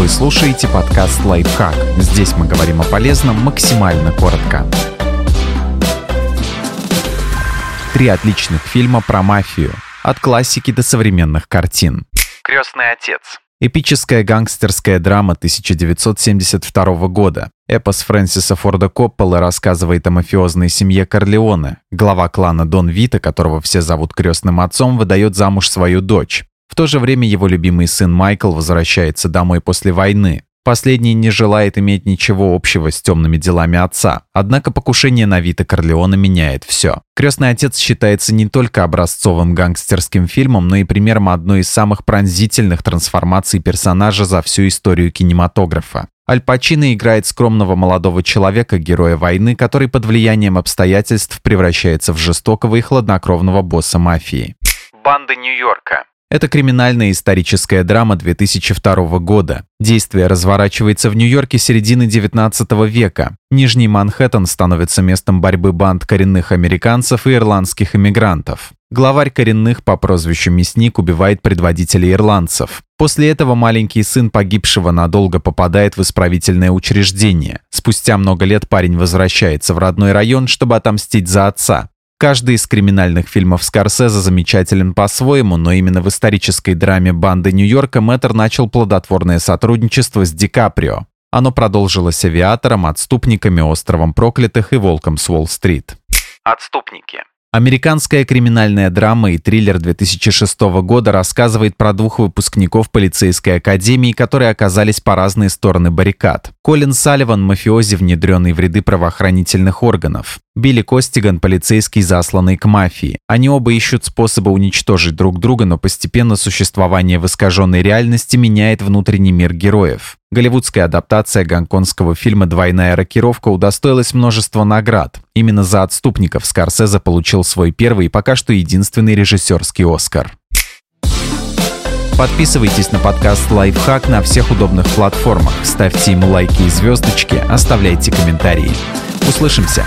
Вы слушаете подкаст «Лайфхак». Здесь мы говорим о полезном максимально коротко. Три отличных фильма про мафию. От классики до современных картин. «Крестный отец». Эпическая гангстерская драма 1972 года. Эпос Фрэнсиса Форда Коппола рассказывает о мафиозной семье Корлеоне. Глава клана Дон Вита, которого все зовут крестным отцом, выдает замуж свою дочь. В то же время его любимый сын Майкл возвращается домой после войны. Последний не желает иметь ничего общего с темными делами отца. Однако покушение на Вита Корлеона меняет все. «Крестный отец» считается не только образцовым гангстерским фильмом, но и примером одной из самых пронзительных трансформаций персонажа за всю историю кинематографа. Аль Пачино играет скромного молодого человека, героя войны, который под влиянием обстоятельств превращается в жестокого и хладнокровного босса мафии. «Банды Нью-Йорка». Это криминальная историческая драма 2002 года. Действие разворачивается в Нью-Йорке середины 19 века. Нижний Манхэттен становится местом борьбы банд коренных американцев и ирландских иммигрантов. Главарь коренных по прозвищу Мясник убивает предводителей ирландцев. После этого маленький сын погибшего надолго попадает в исправительное учреждение. Спустя много лет парень возвращается в родной район, чтобы отомстить за отца. Каждый из криминальных фильмов Скорсезе замечателен по-своему, но именно в исторической драме «Банды Нью-Йорка» Мэттер начал плодотворное сотрудничество с Ди Каприо. Оно продолжилось «Авиатором», «Отступниками», «Островом проклятых» и «Волком с Уолл-стрит». «Отступники». Американская криминальная драма и триллер 2006 года рассказывает про двух выпускников полицейской академии, которые оказались по разные стороны баррикад. Колин Салливан – мафиози, внедренный в ряды правоохранительных органов. Билли Костиган – полицейский, засланный к мафии. Они оба ищут способы уничтожить друг друга, но постепенно существование в искаженной реальности меняет внутренний мир героев. Голливудская адаптация гонконгского фильма «Двойная рокировка» удостоилась множества наград. Именно за «Отступников» Скорсезе получил свой первый и пока что единственный режиссерский «Оскар». Подписывайтесь на подкаст «Лайфхак» на всех удобных платформах, ставьте ему лайки и звездочки, оставляйте комментарии. Услышимся!